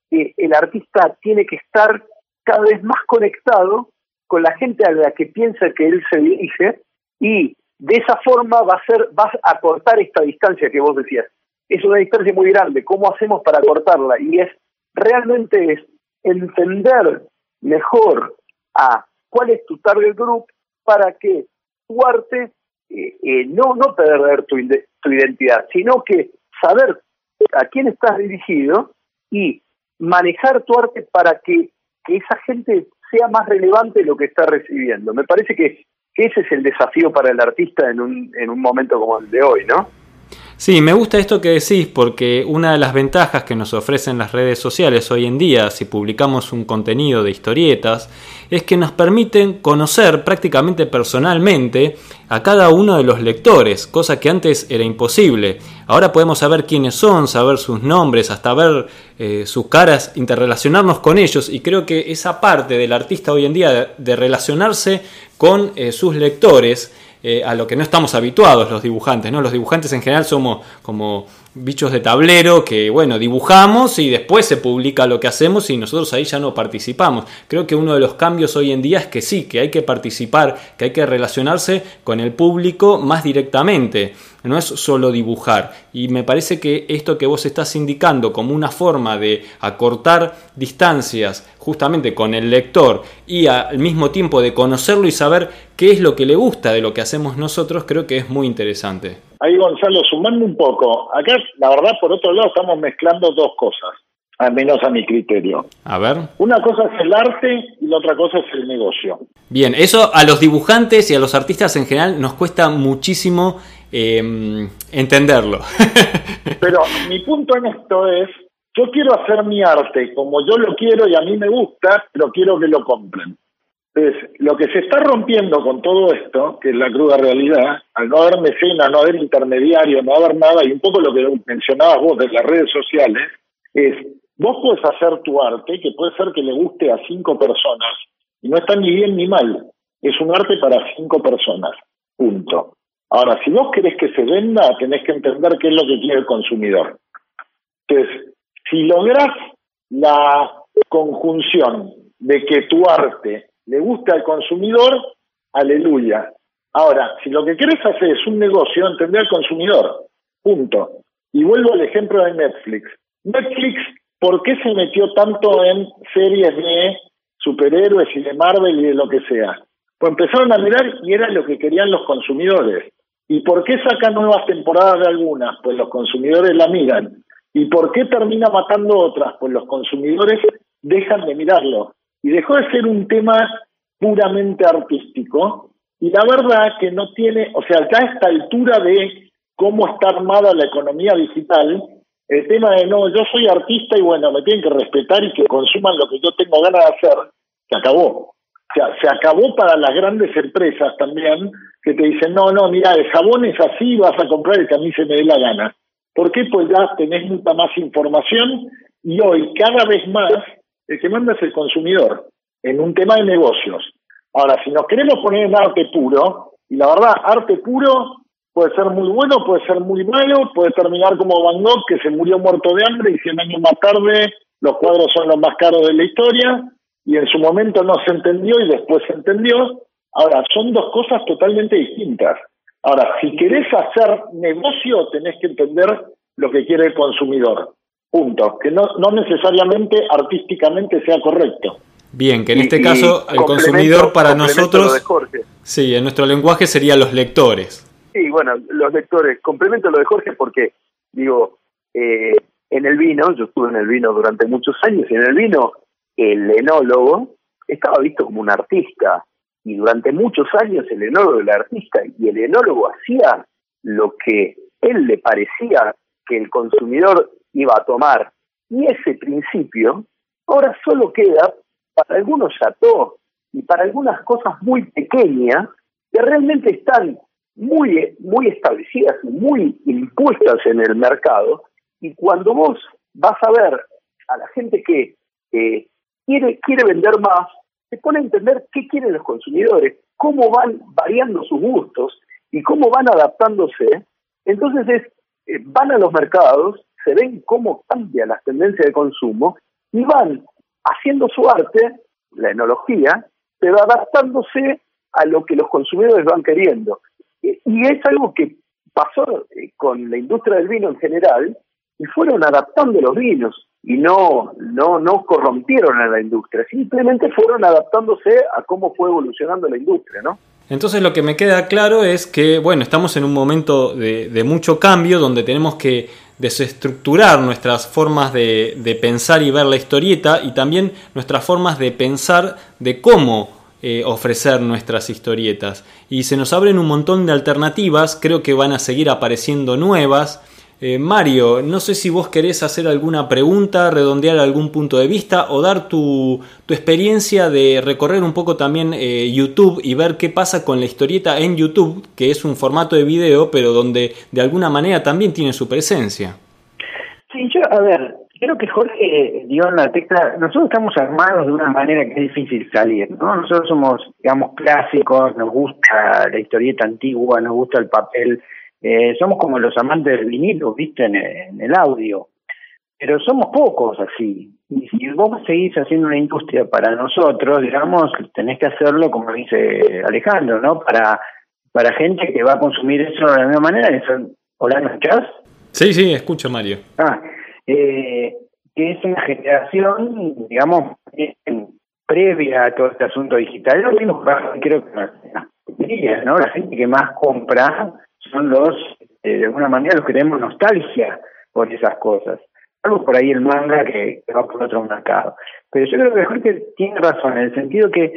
el artista tiene que estar cada vez más conectado con la gente a la que piensa que él se dirige y de esa forma va a ser va a cortar esta distancia que vos decías. Es una distancia muy grande, ¿cómo hacemos para cortarla? Y es realmente es entender mejor a cuál es tu target group para que tu arte eh, eh, no no perder tu, tu identidad, sino que saber a quién estás dirigido y manejar tu arte para que, esa gente sea más relevante lo que está recibiendo. Me parece que, ese es el desafío para el artista en un, en un momento como el de hoy, ¿no? Sí, me gusta esto que decís porque una de las ventajas que nos ofrecen las redes sociales hoy en día, si publicamos un contenido de historietas, es que nos permiten conocer prácticamente personalmente a cada uno de los lectores, cosa que antes era imposible. Ahora podemos saber quiénes son, saber sus nombres, hasta ver eh, sus caras, interrelacionarnos con ellos y creo que esa parte del artista hoy en día de, relacionarse con eh, sus lectores, eh, a lo que no estamos habituados los dibujantes, ¿no? Los dibujantes en general somos como bichos de tablero que, bueno, dibujamos y después se publica lo que hacemos y nosotros ahí ya no participamos. Creo que uno de los cambios hoy en día es que sí, que hay que participar, que hay que relacionarse con el público más directamente no es solo dibujar. Y me parece que esto que vos estás indicando como una forma de acortar distancias justamente con el lector y al mismo tiempo de conocerlo y saber qué es lo que le gusta de lo que hacemos nosotros, creo que es muy interesante. Ahí Gonzalo, sumando un poco, acá la verdad por otro lado estamos mezclando dos cosas al menos a mi criterio. A ver. Una cosa es el arte y la otra cosa es el negocio. Bien, eso a los dibujantes y a los artistas en general nos cuesta muchísimo eh, entenderlo. Pero mi punto en esto es, yo quiero hacer mi arte como yo lo quiero y a mí me gusta, pero quiero que lo compren. Entonces, lo que se está rompiendo con todo esto, que es la cruda realidad, al no haber mecena, no haber intermediario, no haber nada, y un poco lo que mencionabas vos de las redes sociales, es Vos puedes hacer tu arte, que puede ser que le guste a cinco personas, y no está ni bien ni mal. Es un arte para cinco personas. Punto. Ahora, si vos querés que se venda, tenés que entender qué es lo que quiere el consumidor. Entonces, si lográs la conjunción de que tu arte le guste al consumidor, aleluya. Ahora, si lo que querés hacer es un negocio, entender al consumidor. Punto. Y vuelvo al ejemplo de Netflix. Netflix ¿por qué se metió tanto en series de superhéroes y de Marvel y de lo que sea? Pues empezaron a mirar y era lo que querían los consumidores. ¿Y por qué sacan nuevas temporadas de algunas? Pues los consumidores la miran. ¿Y por qué termina matando otras? Pues los consumidores dejan de mirarlo. Y dejó de ser un tema puramente artístico. Y la verdad que no tiene, o sea, ya a esta altura de cómo está armada la economía digital, el tema de no, yo soy artista y bueno, me tienen que respetar y que consuman lo que yo tengo ganas de hacer, se acabó. O sea, se acabó para las grandes empresas también que te dicen, no, no, mira, el jabón es así, vas a comprar el que a mí se me dé la gana. ¿Por qué? Pues ya tenés mucha más información y hoy cada vez más el que manda es el consumidor en un tema de negocios. Ahora, si nos queremos poner en arte puro, y la verdad, arte puro puede ser muy bueno, puede ser muy malo, puede terminar como Van Gogh, que se murió muerto de hambre y 100 años más tarde los cuadros son los más caros de la historia, y en su momento no se entendió y después se entendió. Ahora, son dos cosas totalmente distintas. Ahora, si querés hacer negocio, tenés que entender lo que quiere el consumidor. Punto. Que no, no necesariamente artísticamente sea correcto. Bien, que en este caso el consumidor para nosotros... Sí, en nuestro lenguaje serían los lectores. Sí, bueno, los lectores. Complemento lo de Jorge porque, digo, eh, en el vino, yo estuve en el vino durante muchos años, y en el vino el enólogo estaba visto como un artista. Y durante muchos años el enólogo era artista y el enólogo hacía lo que él le parecía que el consumidor iba a tomar. Y ese principio ahora solo queda para algunos chateaux y para algunas cosas muy pequeñas que realmente están muy, muy establecidas y muy impuestas en el mercado. Y cuando vos vas a ver a la gente que quiere, quiere vender más, se pone a entender qué quieren los consumidores, cómo van variando sus gustos y cómo van adaptándose. Entonces es, eh, van a los mercados, se ven cómo cambian las tendencias de consumo y van haciendo su arte, la enología, pero adaptándose a lo que los consumidores van queriendo. Y es algo que pasó eh, con la industria del vino en general y fueron adaptando los vinos y no, no, no corrompieron a la industria, simplemente fueron adaptándose a cómo fue evolucionando la industria, ¿no? Entonces lo que me queda claro es que, bueno, estamos en un momento de mucho cambio donde tenemos que desestructurar nuestras formas de, de, pensar y ver la historieta y también nuestras formas de pensar de cómo eh, ofrecer nuestras historietas. Y se nos abren un montón de alternativas, creo que van a seguir apareciendo nuevas. Eh, Mario, no sé si vos querés hacer alguna pregunta, redondear algún punto de vista o dar tu, tu experiencia de recorrer un poco también eh, YouTube y ver qué pasa con la historieta en YouTube, que es un formato de video, pero donde de alguna manera también tiene su presencia. Sí, yo, a ver, creo que Jorge dio en la tecla, nosotros estamos armados de una manera que es difícil salir, ¿no? Nosotros somos, digamos, clásicos, nos gusta la historieta antigua, nos gusta el papel eh, somos como los amantes del vinilo, viste, en, el audio. Pero somos pocos así. Y si vos seguís haciendo una industria para nosotros, digamos, tenés que hacerlo como dice Alejandro, ¿no? Para, para gente que va a consumir eso de la misma manera. Eso, ¿Hola, me escuchás? Sí, sí, escucho, Mario. Ah, eh, que es una generación, digamos, previa a todo este asunto digital. Lo mismo creo que ¿no? La gente que más compra son los, eh, de alguna manera, los que tenemos nostalgia por esas cosas. Algo por ahí el manga que, va por otro mercado. Pero yo creo que Jorge tiene razón, en el sentido que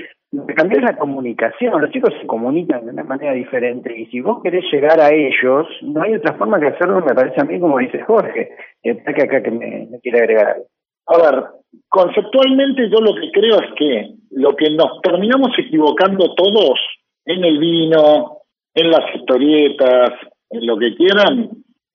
cambiar la comunicación, los chicos se comunican de una manera diferente y si vos querés llegar a ellos, no hay otra forma que hacerlo, me parece a mí, como dice Jorge. que acá que me, me quiere agregar algo. A ver, conceptualmente yo lo que creo es que lo que nos terminamos equivocando todos en el vino, en las historietas, en lo que quieran,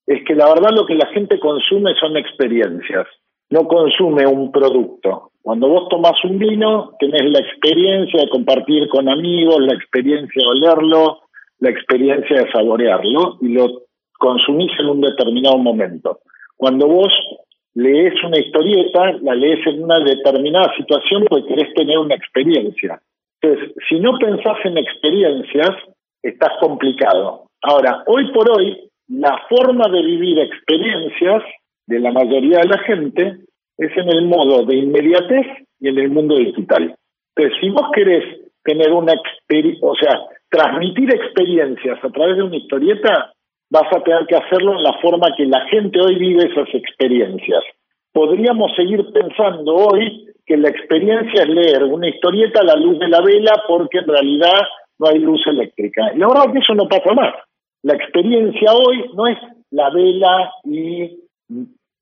es que la verdad lo que la gente consume son experiencias, no consume un producto. Cuando vos tomás un vino, tenés la experiencia de compartir con amigos, la experiencia de olerlo, la experiencia de saborearlo y lo consumís en un determinado momento. Cuando vos lees una historieta, la lees en una determinada situación porque querés tener una experiencia. Entonces, si no pensás en experiencias, estás complicado. Ahora, hoy por hoy, la forma de vivir experiencias de la mayoría de la gente es en el modo de inmediatez y en el mundo digital. Entonces, si vos querés tener una experiencia, o sea, transmitir experiencias a través de una historieta, vas a tener que hacerlo en la forma que la gente hoy vive esas experiencias. Podríamos seguir pensando hoy que la experiencia es leer una historieta a la luz de la vela porque en realidad no hay luz eléctrica. Y la verdad que eso no pasa más. La experiencia hoy no es la vela y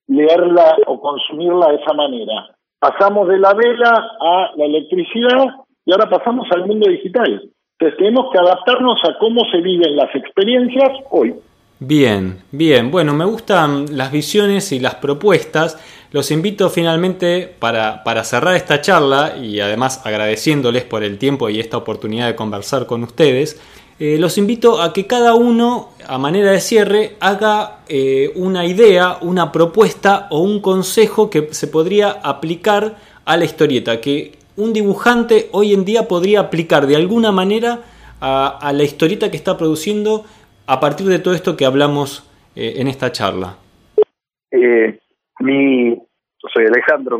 leerla o consumirla de esa manera. Pasamos de la vela a la electricidad y ahora pasamos al mundo digital. Entonces tenemos que adaptarnos a cómo se viven las experiencias hoy. Bien, bien. Bueno, me gustan las visiones y las propuestas. Los invito finalmente para, para, cerrar esta charla y además agradeciéndoles por el tiempo y esta oportunidad de conversar con ustedes. Eh, los invito a que cada uno, a manera de cierre, haga eh, una idea, una propuesta o un consejo que se podría aplicar a la historieta, que un dibujante hoy en día podría aplicar de alguna manera a la historieta que está produciendo a partir de todo esto que hablamos eh, en esta charla? Mi, yo soy Alejandro,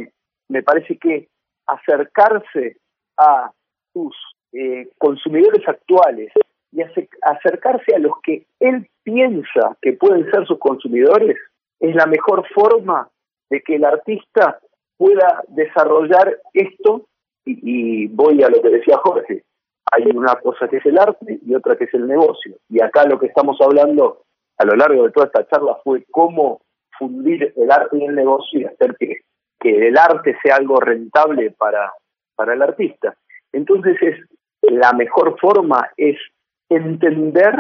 me parece que acercarse a sus eh, consumidores actuales y acercarse a los que él piensa que pueden ser sus consumidores es la mejor forma de que el artista pueda desarrollar esto y voy a lo que decía Jorge, hay una cosa que es el arte y otra que es el negocio. Y acá lo que estamos hablando a lo largo de toda esta charla fue cómo fundir el arte y el negocio y hacer que, que el arte sea algo rentable para, para el artista. Entonces es la mejor forma es entender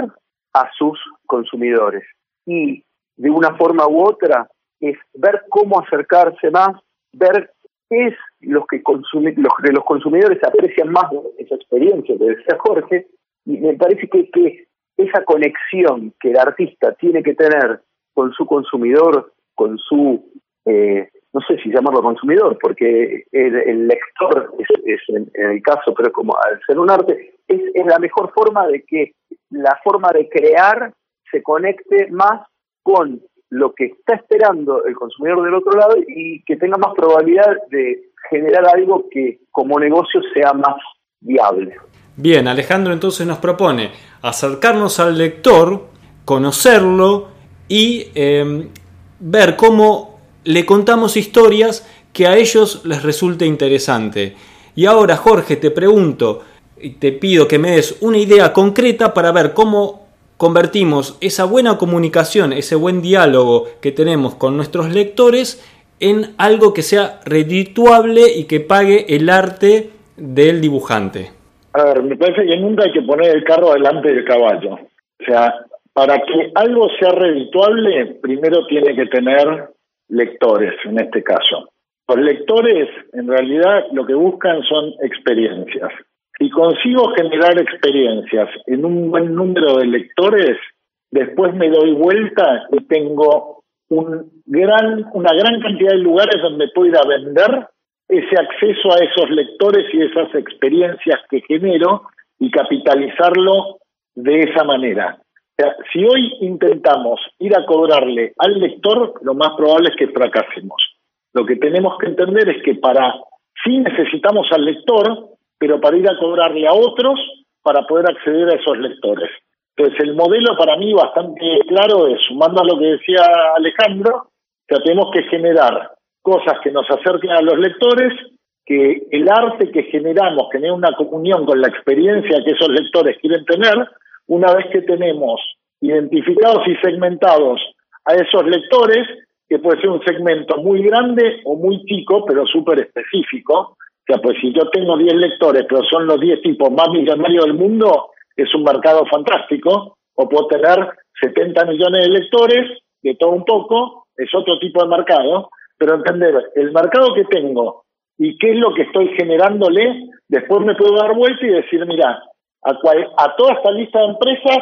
a sus consumidores y de una forma u otra es ver cómo acercarse más, ver es los que consumen, los, de los consumidores aprecian más esa experiencia que decía Jorge, y me parece que, que esa conexión que el artista tiene que tener con su consumidor, con su, eh, no sé si llamarlo consumidor, porque el, lector es, en, el caso, pero como al ser un arte, es, es la mejor forma de que la forma de crear se conecte más con lo que está esperando el consumidor del otro lado y que tenga más probabilidad de generar algo que como negocio sea más viable. Bien, Alejandro entonces nos propone acercarnos al lector, conocerlo y em, ver cómo le contamos historias que a ellos les resulte interesante. Y ahora, Jorge, te pregunto y te pido que me des una idea concreta para ver cómo convertimos esa buena comunicación, ese buen diálogo que tenemos con nuestros lectores en algo que sea redituable y que pague el arte del dibujante. A ver, me parece que nunca hay que poner el carro delante del caballo. O sea, para que algo sea redituable, primero tiene que tener lectores, en este caso. Los lectores, en realidad, lo que buscan son experiencias. Si consigo generar experiencias en un buen número de lectores, después me doy vuelta y tengo un gran, una gran cantidad de lugares donde puedo ir a vender ese acceso a esos lectores y esas experiencias que genero y capitalizarlo de esa manera. Si hoy intentamos ir a cobrarle al lector, lo más probable es que fracasemos. Lo que tenemos que entender es que para si necesitamos al lector, pero para ir a cobrarle a otros para poder acceder a esos lectores. Entonces, el modelo para mí bastante claro es, sumando a lo que decía Alejandro, que tenemos que generar cosas que nos acerquen a los lectores, que el arte que generamos genere una comunión con la experiencia que esos lectores quieren tener, una vez que tenemos identificados y segmentados a esos lectores, que puede ser un segmento muy grande o muy chico, pero súper específico, o sea, pues si yo tengo 10 lectores, pero son los 10 tipos más millonarios del mundo, es un mercado fantástico. O puedo tener 70 millones de lectores, de todo un poco, es otro tipo de mercado. Pero entender el mercado que tengo y qué es lo que estoy generándole, después me puedo dar vuelta y decir, mira, a, toda esta lista de empresas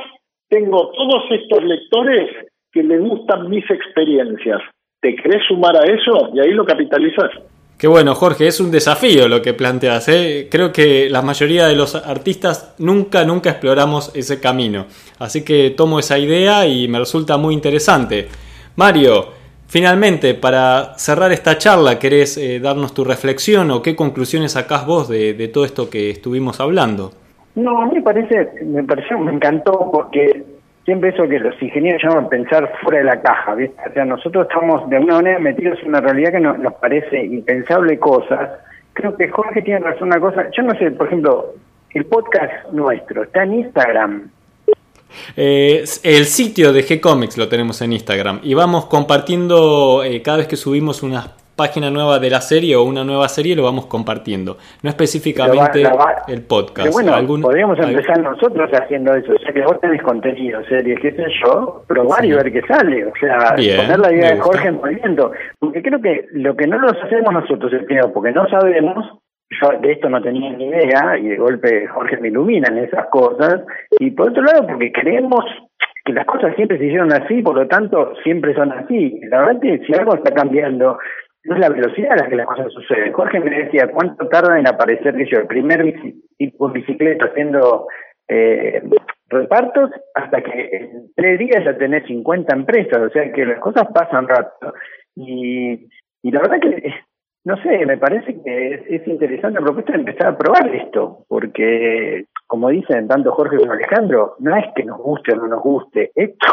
tengo todos estos lectores que le gustan mis experiencias. ¿Te querés sumar a eso? Y ahí lo capitalizas. Qué bueno, Jorge, es un desafío lo que planteas. ¿eh? Creo que la mayoría de los artistas nunca, nunca exploramos ese camino. Así que tomo esa idea y me resulta muy interesante. Mario, finalmente, para cerrar esta charla, ¿querés eh, darnos tu reflexión o qué conclusiones sacás vos de todo esto que estuvimos hablando? No, a mí me parece, me pareció, me encantó porque siempre eso que los ingenieros llaman pensar fuera de la caja, ¿viste? O sea, nosotros estamos de alguna manera metidos en una realidad que nos parece impensable cosas creo que Jorge tiene razón una cosa. Yo no sé, por ejemplo, el podcast nuestro está en Instagram. Eh, el sitio de G-Comics lo tenemos en Instagram y vamos compartiendo eh, cada vez que subimos unas página nueva de la serie o una nueva serie lo vamos compartiendo. No específicamente el podcast. bueno, podríamos empezar nosotros haciendo eso. O sea, que vos tenés contenido, series, qué sé yo, probar y ver qué sale. O sea, poner la idea de Jorge en movimiento. Porque creo que lo que no nos hacemos nosotros es primero, porque no sabemos, yo de esto no tenía ni idea, y de golpe Jorge me ilumina en esas cosas. Y por otro lado, porque creemos que las cosas siempre se hicieron así, por lo tanto siempre son así. La verdad es que si algo está cambiando no es la velocidad a la que las cosas suceden. Jorge me decía, ¿cuánto tarda en aparecer yo, el primer tipo de bicicleta haciendo eh, repartos hasta que en tres días ya tenés 50 empresas? O sea que las cosas pasan rápido. Y, y la verdad que, no sé, me parece que es, es interesante la propuesta de empezar a probar esto, porque, como dicen tanto Jorge como Alejandro, no es que nos guste o no nos guste, esto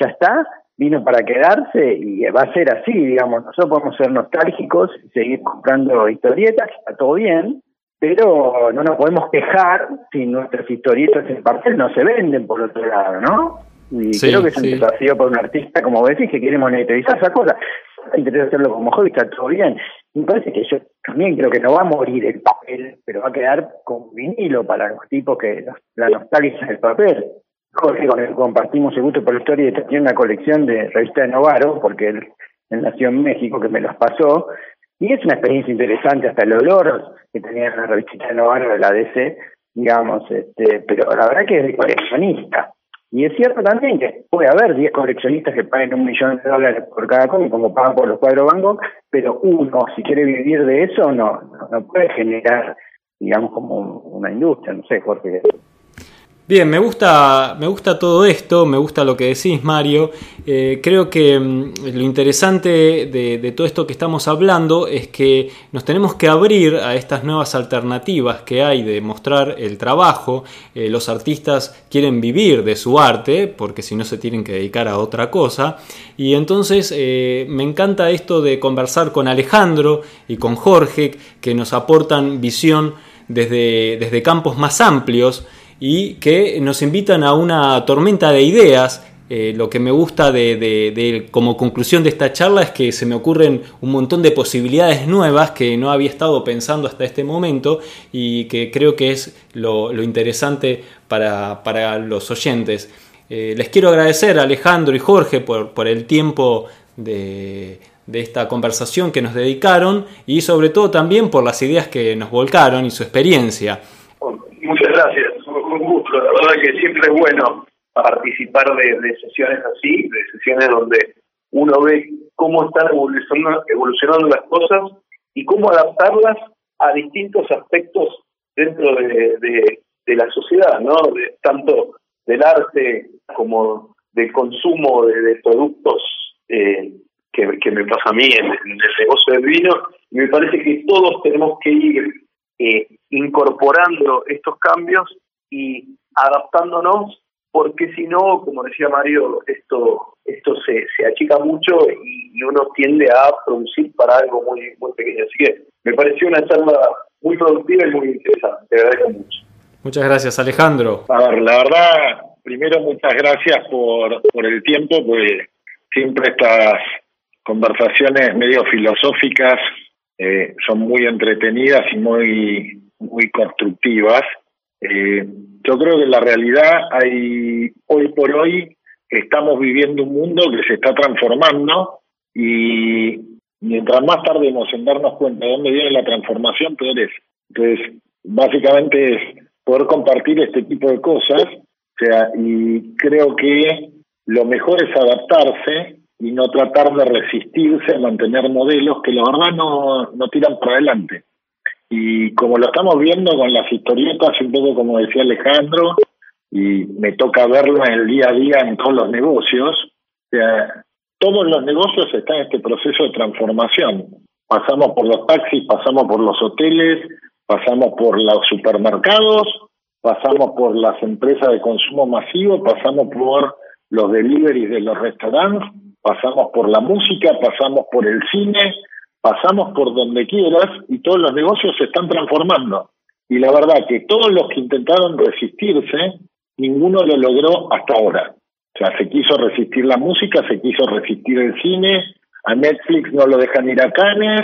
ya está vino para quedarse y va a ser así, digamos. Nosotros podemos ser nostálgicos y seguir comprando historietas, está todo bien, pero no nos podemos quejar si nuestras historietas en papel no se venden por otro lado, ¿no? Y creo que es un desafío para un artista, como vos decís, que quiere monetarizar esa cosa. Interesa hacerlo como hobby, está todo bien. Me parece que yo también creo que no va a morir el papel, pero va a quedar con vinilo para los tipos que la nostalgia del papel. Jorge, con que compartimos el gusto por la historia, y tiene una colección de revistas de Novaro, porque él, nació en México, que me los pasó, y es una experiencia interesante, hasta el olor que tenía la revista de Novaro de la DC, digamos, este, pero la verdad que es de coleccionista. Y es cierto también que puede haber 10 coleccionistas que paguen un millón de dólares por cada cómic, como pagan por los cuadros Van Gogh, pero uno, si quiere vivir de eso, no, no puede generar, digamos, como una industria, no sé, Jorge. Bien, me gusta, me gusta todo esto, me gusta lo que decís, Mario. Eh, creo que mm, lo interesante de, todo esto que estamos hablando es que nos tenemos que abrir a estas nuevas alternativas que hay de mostrar el trabajo. Eh, los artistas quieren vivir de su arte, porque si no se tienen que dedicar a otra cosa. Y entonces eh, me encanta esto de conversar con Alejandro y con Jorge, que nos aportan visión desde, desde campos más amplios y que nos invitan a una tormenta de ideas. Eh, lo que me gusta de, como conclusión de esta charla es que se me ocurren un montón de posibilidades nuevas que no había estado pensando hasta este momento y que creo que es lo, interesante para, los oyentes. Eh, les quiero agradecer a Alejandro y Jorge por, por el tiempo de, de esta conversación que nos dedicaron y sobre todo también por las ideas que nos volcaron y su experiencia. Muchas gracias que siempre es bueno participar de, sesiones así, de sesiones donde uno ve cómo están evolucionando, las cosas y cómo adaptarlas a distintos aspectos dentro de, la sociedad, ¿no? tanto del arte como del consumo de, productos eh, que, me pasa a mí en, el negocio del vino. Me parece que todos tenemos que ir eh, incorporando estos cambios y adaptándonos, porque si no, como decía Mario, esto esto se, se achica mucho y, uno tiende a producir para algo muy muy pequeño. Así que me pareció una charla muy productiva y muy interesante. Te agradezco mucho. Muchas gracias, Alejandro. A ver, la verdad, primero muchas gracias por, por el tiempo, pues siempre estas conversaciones medio filosóficas eh, son muy entretenidas y muy, muy constructivas. Eh, yo creo que la realidad hay, hoy por hoy, estamos viviendo un mundo que se está transformando y mientras más tardemos en darnos cuenta de dónde viene la transformación, peor es. Entonces, básicamente es poder compartir este tipo de cosas, o sea, y creo que lo mejor es adaptarse y no tratar de resistirse a mantener modelos que la verdad no, no tiran para adelante. Y como lo estamos viendo con las historietas, un poco como decía Alejandro, y me toca verlo en el día a día en todos los negocios, todos los negocios están en este proceso de transformación. Pasamos por los taxis, pasamos por los hoteles, pasamos por los supermercados, pasamos por las empresas de consumo masivo, pasamos por los deliveries de los restaurantes, pasamos por la música, pasamos por el cine, pasamos por donde quieras y todos los negocios se están transformando. Y la verdad que todos los que intentaron resistirse, ninguno lo logró hasta ahora. O sea, se quiso resistir la música, se quiso resistir el cine, a Netflix no lo dejan ir a Cannes,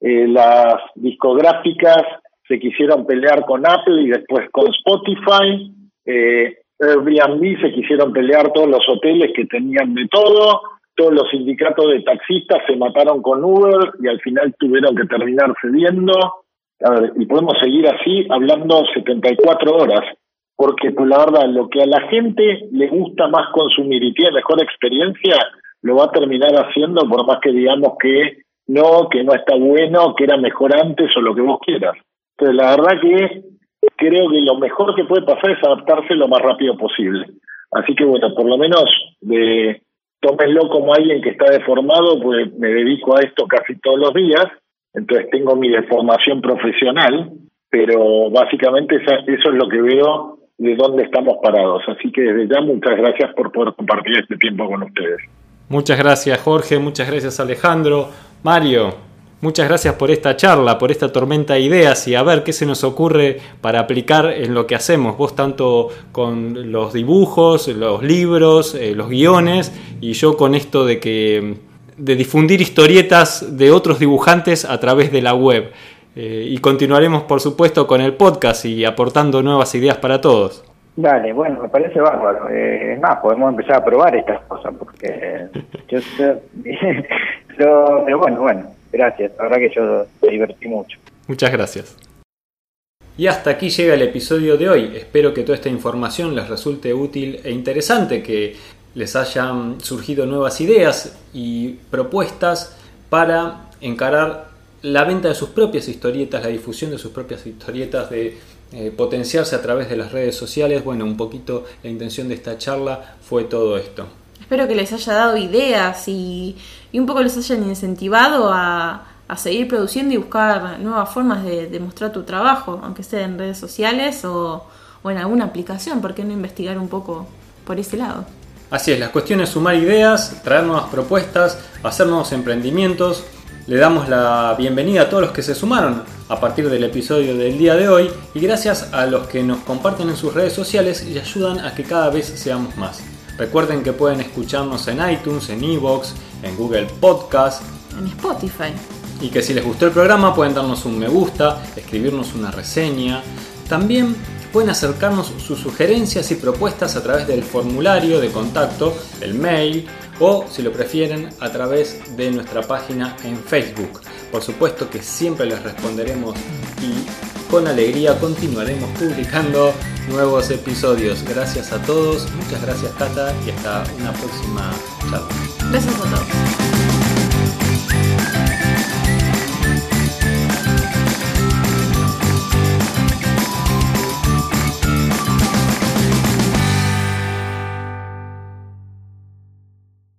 eh, las discográficas se quisieron pelear con Apple y después con Spotify, eh, Airbnb se quisieron pelear todos los hoteles que tenían de todo, todos los sindicatos de taxistas se mataron con Uber y al final tuvieron que terminar cediendo. A ver, y podemos seguir así hablando 74 horas, porque pues la verdad, lo que a la gente le gusta más consumir y tiene mejor experiencia, lo va a terminar haciendo por más que digamos que no, que no está bueno, que era mejor antes o lo que vos quieras. Entonces, la verdad que creo que lo mejor que puede pasar es adaptarse lo más rápido posible. Así que bueno, por lo menos de tómenlo como alguien que está deformado, pues me dedico a esto casi todos los días, entonces tengo mi deformación profesional, pero básicamente eso es lo que veo de dónde estamos parados. Así que desde ya muchas gracias por poder compartir este tiempo con ustedes. Muchas gracias Jorge, muchas gracias Alejandro. Mario, muchas gracias por esta charla, por esta tormenta de ideas y a ver qué se nos ocurre para aplicar en lo que hacemos. Vos tanto con los dibujos, los libros, eh, los guiones y yo con esto de que de difundir historietas de otros dibujantes a través de la web. Eh, y continuaremos por supuesto con el podcast y aportando nuevas ideas para todos. Dale, bueno, me parece bárbaro. Eh, es más, podemos empezar a probar estas cosas, porque yo pero, pero bueno, bueno, gracias. La verdad que yo me divertí mucho. Muchas gracias. Y hasta aquí llega el episodio de hoy. Espero que toda esta información les resulte útil e interesante, que les hayan surgido nuevas ideas y propuestas para encarar la venta de sus propias historietas, la difusión de sus propias historietas, de eh, potenciarse a través de las redes sociales. Bueno, un poquito la intención de esta charla fue todo esto. Espero que les haya dado ideas y, un poco les hayan incentivado a, seguir produciendo y buscar nuevas formas de, mostrar tu trabajo, aunque sea en redes sociales o, o en alguna aplicación. ¿Por qué no investigar un poco por ese lado? Así es, la cuestión es sumar ideas, traer nuevas propuestas, hacer nuevos emprendimientos. Le damos la bienvenida a todos los que se sumaron a partir del episodio del día de hoy y gracias a los que nos comparten en sus redes sociales y ayudan a que cada vez seamos más. Recuerden que pueden escucharnos en iTunes, en Evox, en Google Podcast, en Spotify. Y que si les gustó el programa pueden darnos un me gusta, escribirnos una reseña. También pueden acercarnos sus sugerencias y propuestas a través del formulario de contacto, el mail o, si lo prefieren, a través de nuestra página en Facebook. Por supuesto que siempre les responderemos y con alegría continuaremos publicando nuevos episodios. Gracias a todos, muchas gracias Tata y hasta una próxima charla. Gracias a todos.